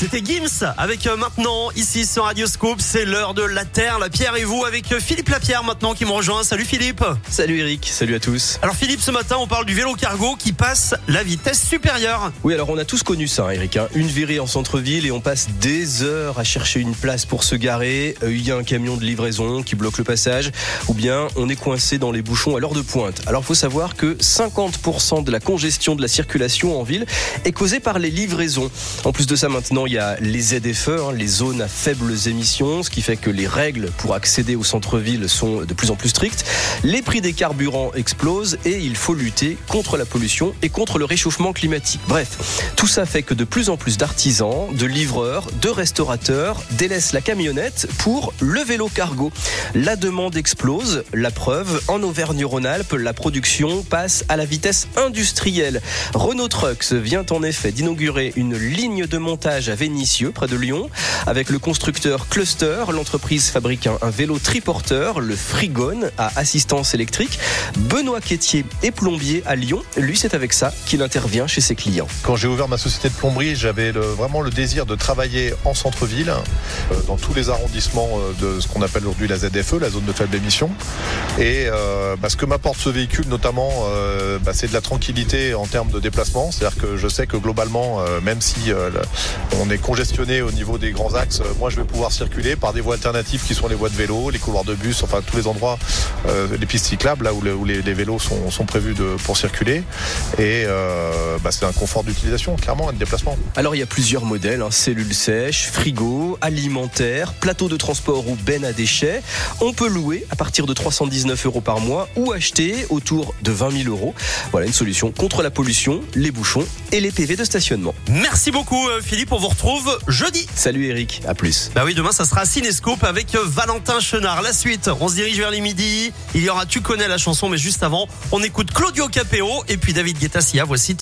C'était Gims avec euh, maintenant ici sur Radioscope, c'est l'heure de la Terre, la Pierre et vous avec euh, Philippe Lapierre maintenant qui me rejoint. Salut Philippe. Salut Eric, salut à tous. Alors Philippe, ce matin on parle du vélo cargo qui passe la vitesse supérieure. Oui, alors on a tous connu ça, hein, Eric. hein. Une virée en centre-ville et on passe des heures à chercher une place pour se garer. Euh, Il y a un camion de livraison qui bloque le passage, ou bien on est coincé dans les bouchons à l'heure de pointe. Alors faut savoir que 50% de la congestion de la circulation en ville est causée par les livraisons. En plus de ça, maintenant il y a les ZFE, hein, les zones à faibles émissions, ce qui fait que les règles pour accéder au centre-ville sont de plus en plus strictes. Les prix des carburants explosent et il faut lutter contre la pollution et contre le réchauffement climatique. Bref, tout ça fait que de plus en plus d'artisans, de livreurs, de restaurateurs délaissent la camionnette pour le vélo cargo. La demande explose, la preuve, en Auvergne-Rhône-Alpes, la production passe à la vitesse industrielle. Renault Trucks vient en effet d'inaugurer une ligne de montage à Vénissieux, près de Lyon, avec le constructeur Cluster. L'entreprise fabrique un, vélo triporteur, le Frigone, à assistance électrique. Benoît Quétier est plombier à Lyon. Lui, c'est avec ça qu'il intervient chez ses clients. Quand j'ai ouvert ma société de plomberie, j'avais vraiment le désir de travailler en centre-ville, euh, dans tous les arrondissements euh, de ce qu'on appelle aujourd'hui la ZFE, la zone de faible émission. Et euh, bah, ce que m'apporte ce véhicule, notamment, euh, bah, c'est de la tranquillité en termes de déplacement. C'est-à-dire que je sais que globalement, même si on est congestionné au niveau des grands axes, euh, moi je vais pouvoir circuler par des voies alternatives qui sont les voies de vélo, les couloirs de bus, enfin tous les endroits, euh, les pistes cyclables, là où, le- où les, les vélos sont, sont prévus de, pour circuler. Et euh, bah, c'est un confort d'utilisation, clairement, un déplacement. Alors il y a plusieurs modèles, hein, cellules sèches, frigo, alimentaire, plateau de transport ou benne à déchets. On peut louer à partir de 319 euros par mois ou acheter autour de 20 000 euros. Voilà une solution contre la pollution, les bouchons et les PV de stationnement. Merci beaucoup Philippe, on vous retrouve jeudi. Salut Eric, à plus. Bah oui, demain ça sera Cinescope avec euh, Valentin Chenard. La suite, on se dirige vers les midis. Il y aura Tu connais la chanson, mais juste avant, on écoute Claudio Capéo et puis David Guetta Sia. Voici